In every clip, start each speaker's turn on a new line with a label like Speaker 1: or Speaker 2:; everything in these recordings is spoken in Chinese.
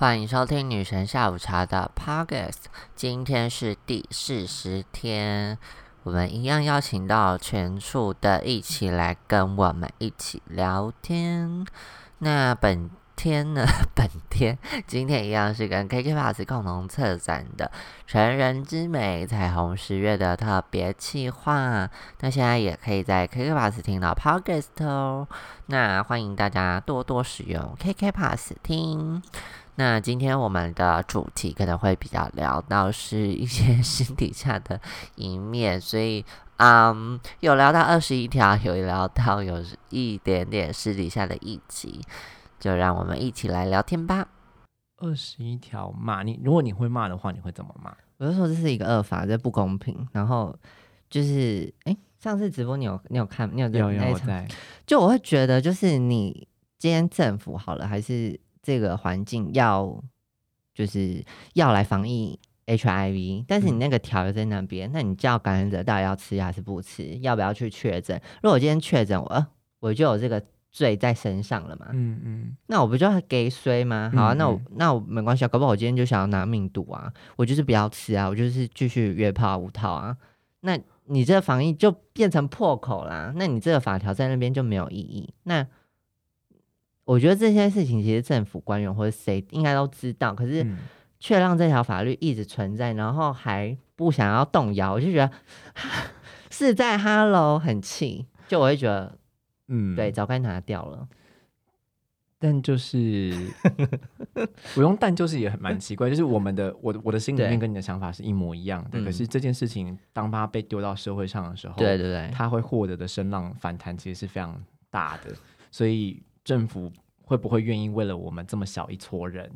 Speaker 1: 欢迎收听女神下午茶的 Podcast，今天是第四十天，我们一样邀请到全处的一起来跟我们一起聊天。那本天呢？本天今天一样是跟 KK Pass 共同策展的“成人之美彩虹十月”的特别企划。那现在也可以在 KK Pass 听到 Podcast 哦。那欢迎大家多多使用 KK Pass 听。那今天我们的主题可能会比较聊到是一些 私底下的一面，所以嗯，有聊到二十一条，有聊到有一点点私底下的一集，就让我们一起来聊天吧。
Speaker 2: 二十一条骂你，如果你会骂的话，你会怎么骂？
Speaker 1: 我就说这是一个恶法，这不公平。然后就是哎，上次直播你有你有看你有
Speaker 2: 有有在？
Speaker 1: 就我会觉得就是你今天政府好了还是？这个环境要就是要来防疫 HIV，但是你那个条约在那边，那你叫感染者到底要吃还是不吃？要不要去确诊？如果我今天确诊，我我就有这个罪在身上了嘛？嗯嗯，那我不就给衰吗？好啊，那我那我没关系啊，搞不好我今天就想要拿命赌啊，我就是不要吃啊，我就是继续约炮无套啊。那你这个防疫就变成破口啦，那你这个法条在那边就没有意义。那我觉得这些事情其实政府官员或者谁应该都知道，可是却让这条法律一直存在，然后还不想要动摇，我就觉得 是在 Hello 很气，就我会觉得，嗯，对，早该拿掉了。
Speaker 2: 但就是 我用但就是也很蛮奇怪，就是我们的我我的心里面跟你的想法是一模一样的，可是这件事情当它被丢到社会上的时候，
Speaker 1: 对对对，
Speaker 2: 他会获得的声浪反弹其实是非常大的，所以。政府会不会愿意为了我们这么小一撮人，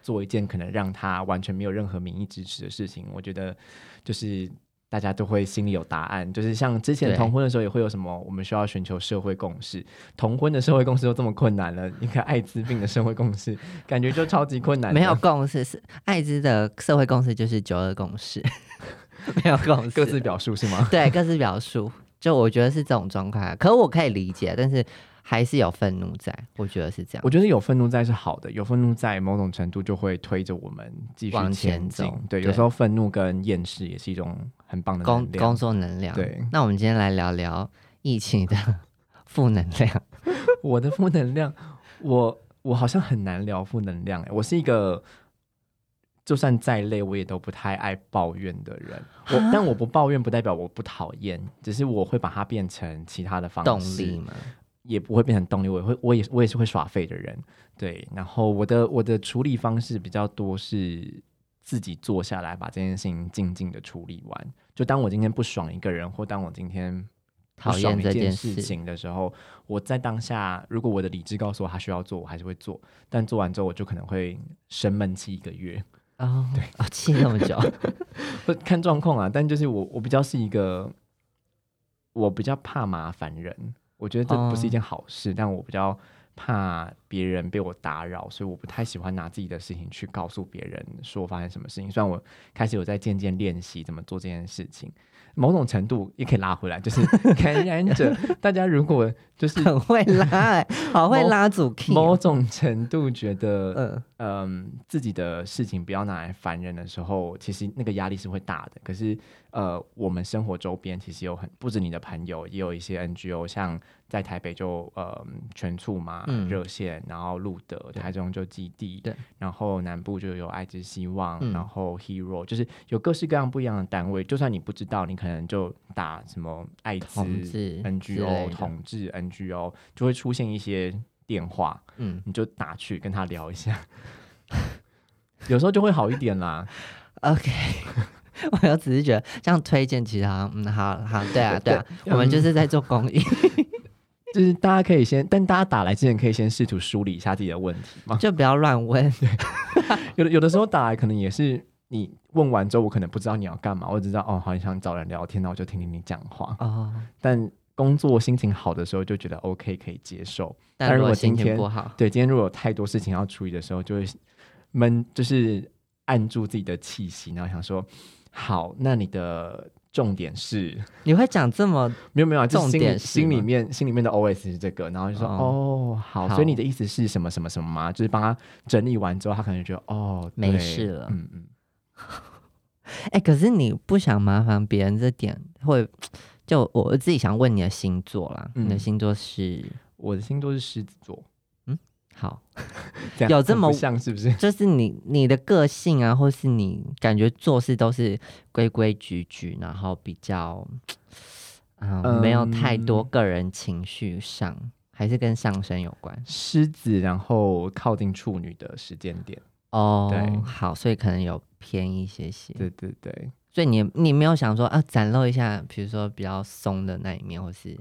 Speaker 2: 做一件可能让他完全没有任何民意支持的事情？我觉得就是大家都会心里有答案。就是像之前同婚的时候，也会有什么我们需要寻求社会共识。同婚的社会共识都这么困难了，你看艾滋病的社会共识，感觉就超级困难。
Speaker 1: 没有共识是艾滋的社会共识就是九二共识，没有共识，
Speaker 2: 各自表述是吗？
Speaker 1: 对，各自表述。就我觉得是这种状况，可我可以理解，但是。还是有愤怒在，我觉得是这样。
Speaker 2: 我觉得有愤怒在是好的，有愤怒在某种程度就会推着我们继续前进。对，有时候愤怒跟厌世也是一种很棒的工
Speaker 1: 工作能量。
Speaker 2: 对，
Speaker 1: 那我们今天来聊聊疫情的 负能量。
Speaker 2: 我的负能量，我我好像很难聊负能量。我是一个就算再累，我也都不太爱抱怨的人。我但我不抱怨不代表我不讨厌，只是我会把它变成其他的方式。
Speaker 1: 动力嘛。
Speaker 2: 也不会变成动力，我也会，我也，我也是会耍废的人，对。然后我的我的处理方式比较多是自己坐下来把这件事情静静的处理完。就当我今天不爽一个人，或当我今天
Speaker 1: 讨厌这件
Speaker 2: 事情的时候，我在当下，如果我的理智告诉我他需要做，我还是会做。但做完之后，我就可能会生闷气一个月。
Speaker 1: 哦，对，啊，气那么久，
Speaker 2: 看状况啊。但就是我，我比较是一个，我比较怕麻烦人。我觉得这不是一件好事，但我比较怕别人被我打扰，所以我不太喜欢拿自己的事情去告诉别人说发生什么事情。虽然我开始有在渐渐练习怎么做这件事情。某种程度也可以拉回来，就是 感染者。大家如果就是
Speaker 1: 很会拉，好会拉主 key。
Speaker 2: 某种程度觉得，嗯嗯，自己的事情不要拿来烦人的时候，其实那个压力是会大的。可是，呃，我们生活周边其实有很不止你的朋友，也有一些 NGO，像。在台北就呃全处嘛热线，然后路德台中就基地，
Speaker 1: 对，
Speaker 2: 然后南部就有爱之希望，然后 Hero 就是有各式各样不一样的单位。就算你不知道，你可能就打什么爱滋 NGO 统治 NGO，就会出现一些电话，嗯，你就打去跟他聊一下，有时候就会好一点啦。
Speaker 1: OK，我又只是觉得这样推荐，其实好，嗯，好好，对啊，对啊，我们就是在做公益。
Speaker 2: 就是大家可以先，但大家打来之前可以先试图梳理一下自己的问题嘛，
Speaker 1: 就不要乱问。
Speaker 2: 有的有的时候打来可能也是你问完之后，我可能不知道你要干嘛，我只知道哦，好像想找人聊天，那我就听听你讲话哦。但工作心情好的时候就觉得 OK 可以接受，
Speaker 1: 但
Speaker 2: 如果
Speaker 1: 今天不好，
Speaker 2: 对今天如果有太多事情要处理的时候，就会闷，就是按住自己的气息，然后想说好，那你的重点是
Speaker 1: 你会讲这么
Speaker 2: 没有没有啊，就是
Speaker 1: 重点是
Speaker 2: 心里面心里面的 OS 是这个，然后就说
Speaker 1: 哦。
Speaker 2: 哦好，
Speaker 1: 好。
Speaker 2: 所以你的意思是什么什么什么吗？就是帮他整理完之后，他可能觉得哦
Speaker 1: 没事了。
Speaker 2: 嗯嗯，
Speaker 1: 哎、可是你不想麻烦别人，这点会就我自己想问你的星座啦，你的
Speaker 2: 嗯
Speaker 1: 星座是？
Speaker 2: 我的星座是狮子座，
Speaker 1: 好，有这么
Speaker 2: 像是不是？
Speaker 1: 就是你你的个性啊，或是你感觉做事都是规规矩矩，然后比较嗯没有太多
Speaker 2: 嗯
Speaker 1: 个人情绪上，还是跟上升有关
Speaker 2: 狮子，然后靠近处女的时间点，
Speaker 1: 哦。
Speaker 2: 对
Speaker 1: 好，所以可能有偏一些些。
Speaker 2: 对对对。
Speaker 1: 所以你你没有想说啊，展露一下，比如说比较松的那一面，或是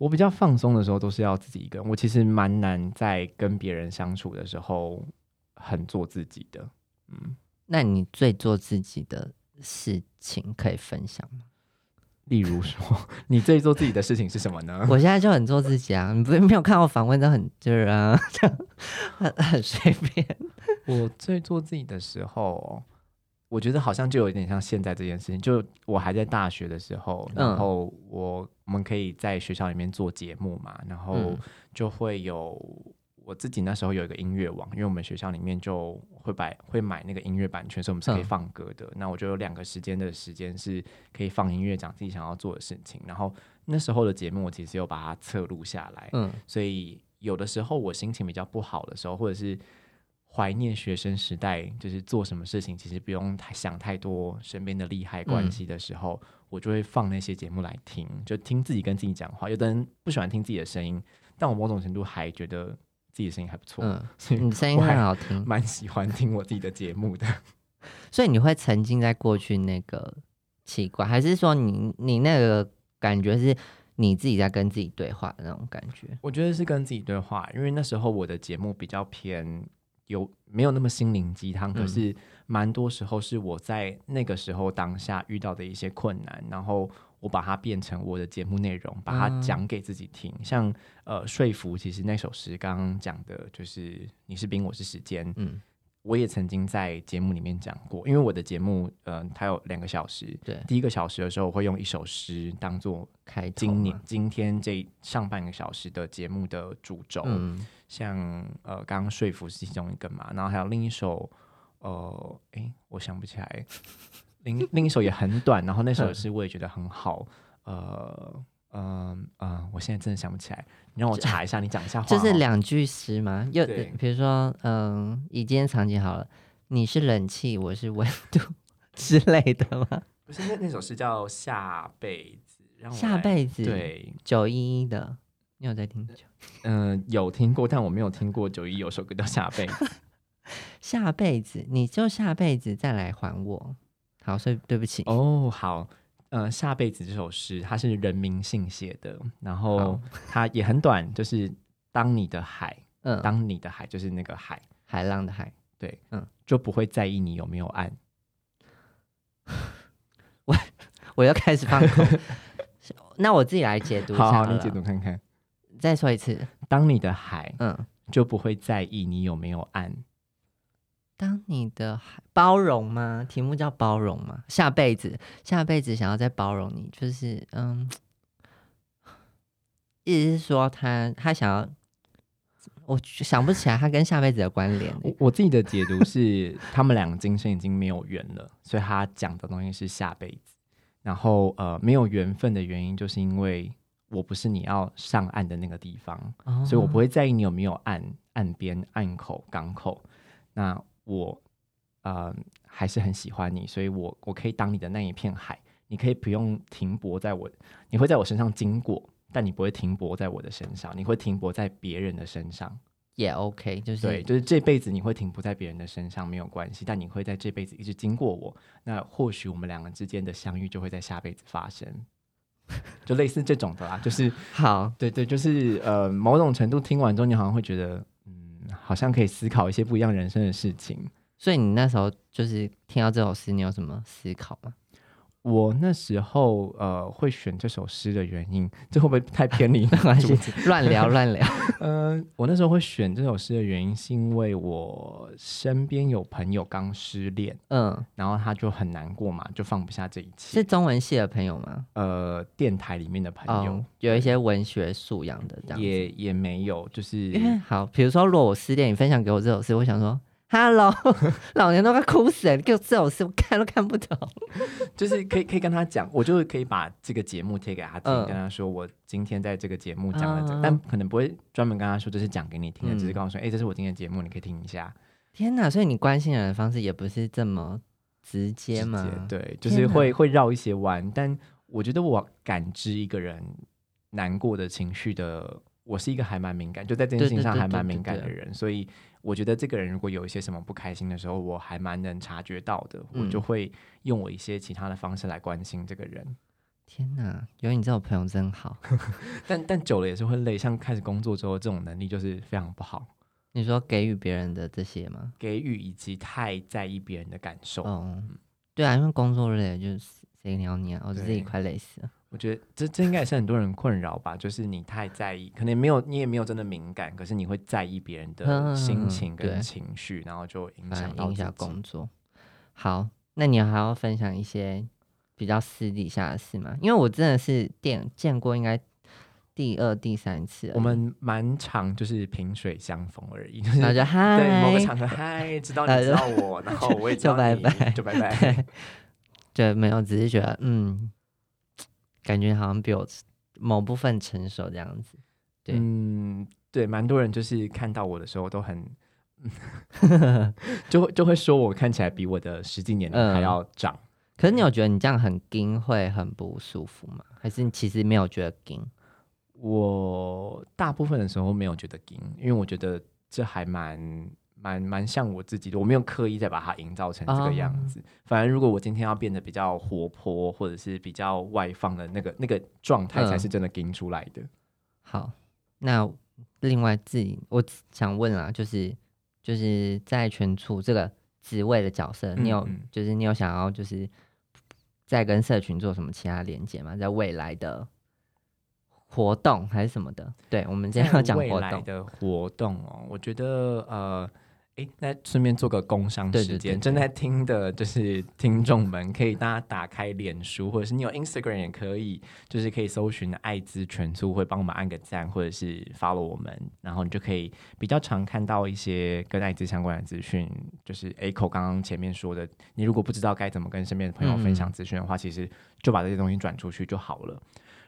Speaker 2: 我比较放松的时候都是要自己一个人，我其实蛮难在跟别人相处的时候很做自己的。嗯，
Speaker 1: 那你最做自己的事情可以分享吗？
Speaker 2: 例如说，你最做自己的事情是什么呢？
Speaker 1: 我现在就很做自己啊，你不是没有看我访问都很就是啊，很很随便。
Speaker 2: 我最做自己的时候，我觉得好像就有点像现在这件事情。就我还在大学的时候，
Speaker 1: 嗯
Speaker 2: 然后我我们可以在学校里面做节目嘛，然后
Speaker 1: 嗯
Speaker 2: 就会有我自己那时候有一个音乐网，因为我们学校里面就会买会买那个音乐版权，所以我们是可以
Speaker 1: 嗯
Speaker 2: 放歌的。那我就有两个时间的时间是可以放音乐，讲自己想要做的事情。然后那时候的节目，我其实有把它侧录下来，
Speaker 1: 嗯
Speaker 2: 所以有的时候我心情比较不好的时候，或者是怀念学生时代，就是做什么事情其实不用太想太多身边的利害关系的时候，我就会放那些节目来听，就听自己跟自己讲话。有的人不喜欢听自己的声音，但我某种程度还觉得自己的声音还不错，
Speaker 1: 嗯，
Speaker 2: 所以
Speaker 1: 你声音
Speaker 2: 还
Speaker 1: 很好听，
Speaker 2: 蛮喜欢听我自己的节目的。
Speaker 1: 所以你会沉浸在过去那个奇怪，还是说你你那个感觉是你自己在跟自己对话的那种感觉？
Speaker 2: 我觉得是跟自己对话，因为那时候我的节目比较偏有没有那么心灵鸡汤，可
Speaker 1: 嗯。
Speaker 2: 是蛮多时候是我在那个时候当下遇到的一些困难，然后我把它变成我的节目内容，把它
Speaker 1: 嗯。
Speaker 2: 讲给自己听。像呃说服，其实那首诗刚刚讲的就是你是冰，我是时间，
Speaker 1: 嗯，
Speaker 2: 我也曾经在节目里面讲过，因为我的节目呃它有两个小时，
Speaker 1: 对，
Speaker 2: 第一个小时的时候我会用一首诗当做
Speaker 1: 开
Speaker 2: 今年
Speaker 1: 嘛。
Speaker 2: 今天这上半个小时的节目的主轴，
Speaker 1: 嗯。
Speaker 2: 像呃刚刚说服是其中一个嘛，然后还有另一首呃诶，我想不起来，另另一首也很短，然后那首 诗我也觉得很好，呃嗯啊我现在真的想不起来，你让我查一下，你讲一下话
Speaker 1: 就，是两句诗吗，又
Speaker 2: 对
Speaker 1: 比如说嗯，以今天场景好了，你是冷气，我是温度 之类的吗？
Speaker 2: 不是那那首诗叫下辈子，让我
Speaker 1: 下辈子
Speaker 2: 对，
Speaker 1: 九一一的，你有在听九？
Speaker 2: 嗯、有听过，但我没有听过九一有首歌叫下辈子。
Speaker 1: 下辈子你就下辈子再来还我。好，所以对不起。
Speaker 2: 哦，好，呃，下辈子这首诗它是人民信写的，然后 它也很短，就是当你的海，
Speaker 1: 嗯，
Speaker 2: 当你的海就是那个海，
Speaker 1: 海浪的海，
Speaker 2: 对，
Speaker 1: 嗯
Speaker 2: 就不会在意你有没有岸。
Speaker 1: 我我要开始放空。那我自己来解读一下
Speaker 2: 好好，你解读看看。
Speaker 1: 再说一次。
Speaker 2: 当你的海
Speaker 1: 嗯，
Speaker 2: 就不会在意你有没有岸。
Speaker 1: 当你的包容吗？题目叫包容吗？下辈子，下辈子想要再包容你，就是嗯，意思是说他他想要，我想不起来他跟下辈子的关联欸。
Speaker 2: 我我自己的解读是，他们两个今生已经没有缘了，所以他讲的东西是下辈子。然后呃，没有缘分的原因，就是因为我不是你要上岸的那个地方，
Speaker 1: 哦
Speaker 2: 所以我不会在意你有没有岸岸边、岸口、港口。那我呃还是很喜欢你，所以我我可以当你的那一片海，你可以不用停泊在我，你会在我身上经过，但你不会停泊在我的身上，你会停泊在别人的身上。
Speaker 1: 也 OK，就是
Speaker 2: 对，就是这辈子你会停泊在别人的身上没有关系，但你会在这辈子一直经过我，那或许我们两个之间的相遇就会在下辈子发生，就类似这种的啦，就是
Speaker 1: 好，
Speaker 2: 对对，就是呃，某种程度听完之后，你好像会觉得，嗯，好像可以思考一些不一样人生的事情。
Speaker 1: 所以你那时候就是听到这首诗，你有什么思考吗？
Speaker 2: 我那时候呃会选这首诗的原因，这会不会太偏离
Speaker 1: 没关乱聊乱聊。
Speaker 2: 呃，我那时候会选这首诗的原因，是因为我身边有朋友刚失恋，
Speaker 1: 嗯，
Speaker 2: 然后他就很难过嘛，就放不下这一切是。
Speaker 1: 中文系的朋友吗？
Speaker 2: 呃，电台里面的朋友、
Speaker 1: 哦，有一些文学素养的这样子。
Speaker 2: 也也没有，就是
Speaker 1: 好，比如说，如果我失恋，你分享给我这首诗，我想说，Hello，老娘都快哭死了，你给我这种事，我看都看不懂。
Speaker 2: 就是可以可以跟他讲，我就可以把这个节目贴给他听，
Speaker 1: 嗯
Speaker 2: 跟他说我今天在这个节目讲了这个，
Speaker 1: 啊
Speaker 2: 但可能不会专门跟他说这是讲给你听的，
Speaker 1: 嗯
Speaker 2: 只是跟我说，哎、这是我今天的节目，你可以听一下。
Speaker 1: 天哪！所以你关心人的方式也不是这么直接
Speaker 2: 直
Speaker 1: 吗？
Speaker 2: 接对，就是会会绕一些弯，但我觉得我感知一个人难过的情绪的，我是一个还蛮敏感，就在这件事情上还蛮敏感的人，所以我觉得这个人如果有一些什么不开心的时候，我还蛮能察觉到的，我就
Speaker 1: 嗯
Speaker 2: 会用我一些其他的方式来关心这个人。
Speaker 1: 天哪，有你这种朋友真好。
Speaker 2: 但但久了也是会累，像开始工作之后，这种能力就是非常不好，
Speaker 1: 你说给予别人的这些吗？
Speaker 2: 给予以及太在意别人的感受。
Speaker 1: 哦，对啊，因为工作累了，就是谁鸟你啊？我自己快累死了。
Speaker 2: 我觉得这这应该也是很多人困扰吧，就是你太在意，可能没有你也没有真的敏感，可是你会在意别人的
Speaker 1: 嗯
Speaker 2: 心情跟情绪，然后就影
Speaker 1: 反
Speaker 2: 响到
Speaker 1: 而影响工作。好，那你还要分享一些比较私底下的事吗？因为我真的是见见过，应该第二、第三次，
Speaker 2: 我们蛮常就是萍水相逢而已，就是
Speaker 1: 然后就嗨，
Speaker 2: 对某个场合嗨，知道你
Speaker 1: 呃
Speaker 2: 知道我，然后我也知道
Speaker 1: 就拜拜
Speaker 2: 就拜拜。
Speaker 1: 对，没有，只是觉得嗯，感觉好像比我某部分成熟这样子。对
Speaker 2: 嗯，对，蛮多人就是看到我的时候都很。就会就会说我看起来比我的实际年龄还
Speaker 1: 嗯
Speaker 2: 要长，
Speaker 1: 可是你有觉得你这样很硬会很不舒服吗？还是你其实没有觉得硬？
Speaker 2: 我大部分的时候没有觉得惊，因为我觉得这还蛮蛮蛮像我自己的，我没有刻意再把它营造成这个样子。反而如果我今天要变得比较活泼，或者是比较外放的那个那个状态，才是真的给出来的。
Speaker 1: 好，那另外自己我想问啊，就是就是在全处这个职位的角色，你有就是你有想要就是在跟社群做什么其他连接吗？在未来的活动还是什么的？对，我们今天要讲
Speaker 2: 未
Speaker 1: 活动，
Speaker 2: 来的活动哦，我觉得呃。诶，那顺便做个工商
Speaker 1: 对对对
Speaker 2: 时间，
Speaker 1: 对
Speaker 2: 正在听的就是听众们，可以大家打开脸书，或者是你有 Instagram 也可以，就是可以搜寻“艾滋全促”，会帮我们按个赞，或者是 follow 我们，然后你就可以比较常看到一些跟艾滋相关的资讯。就是 A 口刚刚前面说的，你如果不知道该怎么跟身边的朋友分享资讯的话，其实就把这些东西转出去就好了。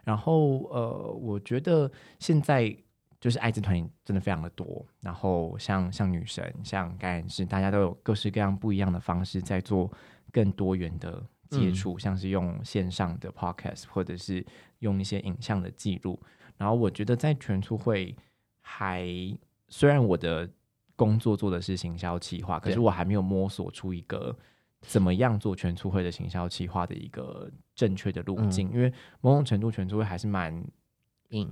Speaker 2: 然后呃，我觉得现在就是艾滋团体真的非常的多，然后像像女神、像感染师，大家都有各式各样不一样的方式在做更多元的接触，像是用线上的 podcast，或者是用一些影像的记录。然后我觉得在全促会还虽然我的工作做的是行销企划，可是我还没有摸索出一个怎么样做全促会的行销企划的一个正确的路径，因为某种程度全促会还是蛮
Speaker 1: 硬，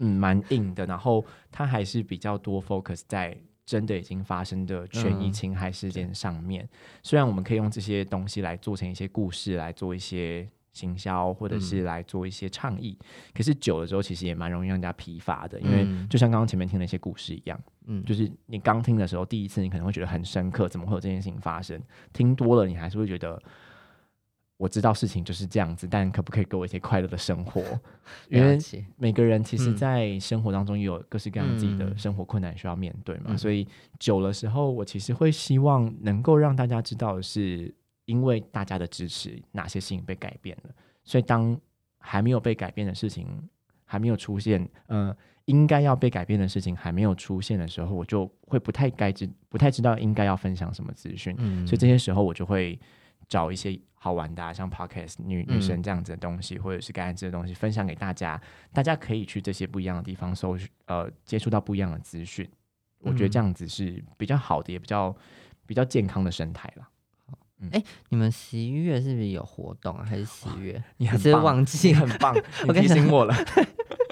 Speaker 2: 嗯蛮硬的，然后它还是比较多 focus 在真的已经发生的权益
Speaker 1: 嗯
Speaker 2: 侵害事件上面。虽然我们可以用这些东西来做成一些故事，来做一些行销，或者
Speaker 1: 嗯
Speaker 2: 是来做一些倡议，可是久了之后，其实也蛮容易让人家疲乏的，因为
Speaker 1: 嗯
Speaker 2: 就像刚刚前面听的一些故事一样，
Speaker 1: 嗯，
Speaker 2: 就是你刚听的时候，第一次你可能会觉得很深刻，怎么会有这件事情发生？听多了，你还是会觉得。我知道事情就是这样子，但可不可以给我一些快乐的生活？因为每个人其实，
Speaker 1: 嗯
Speaker 2: 在生活当中也有各式各样自己的
Speaker 1: 嗯
Speaker 2: 生活困难需要面对嘛，
Speaker 1: 嗯
Speaker 2: 所以久了时候，我其实会希望能够让大家知道的是，因为大家的支持，哪些事情被改变了。所以当还没有被改变的事情还没有出现，呃，应该要被改变的事情还没有出现的时候，我就会不太该知，不太知道应该要分享什么资讯。
Speaker 1: 嗯，
Speaker 2: 所以这些时候我就会找一些好玩的、啊，像 podcast 女女
Speaker 1: 嗯
Speaker 2: 生这样子的东西，或者是感染这的东西分享给大家，大家可以去这些不一样的地方搜呃接触到不一样的资讯。我觉得
Speaker 1: 嗯
Speaker 2: 这样子是比较好的，也比较比较健康的生态啦。
Speaker 1: 你们十一月是不是有活动啊？还是十月？
Speaker 2: 你很
Speaker 1: 是
Speaker 2: 棒
Speaker 1: 忘记
Speaker 2: 很棒，你提醒我了。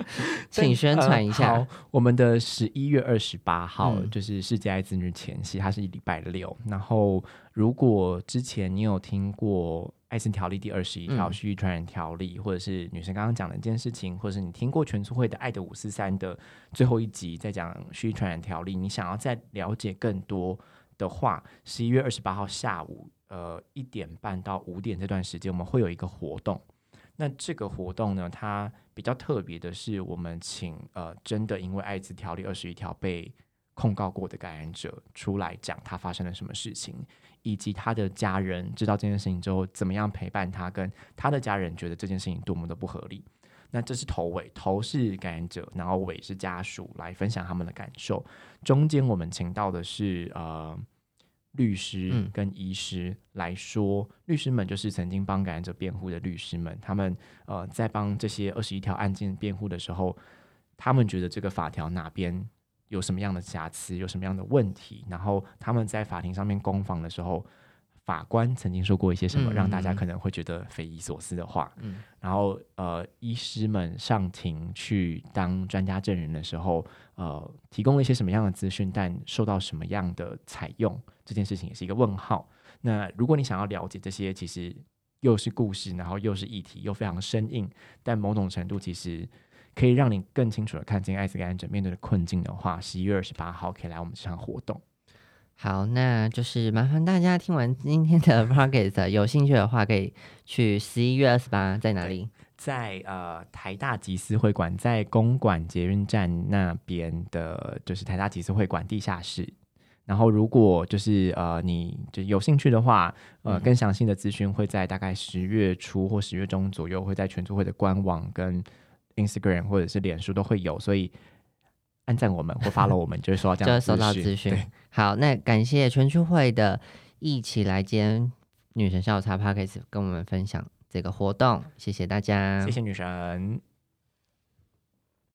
Speaker 1: 请宣传一下
Speaker 2: 我们的十一月二十八号、
Speaker 1: 嗯
Speaker 2: 就是世界艾滋日前夕，它是礼拜六。然后，如果之前你有听过爱心条例第二十一条
Speaker 1: 嗯
Speaker 2: 蓄意传染条例，或者是女生刚刚讲的一件事情，或者是你听过全促会的《爱的五四三》的最后一集在讲蓄意传染条例，你想要再了解更多的话，十一月二十八号下午，呃一点半到五点这段时间，我们会有一个活动。那这个活动呢，它比较特别的是，我们请呃真的因为艾滋条例二十一条被控告过的感染者出来讲他发生了什么事情，以及他的家人知道这件事情之后怎么样陪伴他，跟他的家人觉得这件事情多么的不合理。那这是头尾，头是感染者，然后尾是家属来分享他们的感受。中间我们请到的是呃律师
Speaker 1: 嗯。
Speaker 2: 跟医师来说，律师们就是曾经帮感染者辩护的律师们，他们呃在帮这些二十一条案件辩护的时候，他们觉得这个法条哪边有什么样的瑕疵，有什么样的问题，然后他们在法庭上面攻防的时候，法官曾经说过一些什么
Speaker 1: 嗯
Speaker 2: 让大家可能会觉得匪夷所思的话，
Speaker 1: 嗯
Speaker 2: 然后呃，医师们上庭去当专家证人的时候，呃，提供了一些什么样的资讯，但受到什么样的采用，这件事情也是一个问号。那如果你想要了解这些，其实又是故事，然后又是议题，又非常生硬，但某种程度其实可以让你更清楚的看清艾滋感染者面对的困境的话，十一月二十八号可以来我们这场活动。
Speaker 1: 好，那就是麻烦大家听完今天的 p o c k e t 有兴趣的话，可以去十一月二十八在哪里？
Speaker 2: 在呃台大集思会馆，在公馆捷运站那边的，就是台大集思会馆地下室。然后，如果就是呃，你就有兴趣的话，呃，
Speaker 1: 嗯
Speaker 2: 更详细的资讯会在大概十月初或十月中左右，会在全促会的官网跟 Instagram 或者是脸书都会有，所以按赞我们或 follow 我们，就会收到这样
Speaker 1: 就会收到
Speaker 2: 资
Speaker 1: 资讯。好，那感谢全区会的一起来兼女神下午茶 parkes 跟我们分享这个活动，谢谢大家，
Speaker 2: 谢谢女神。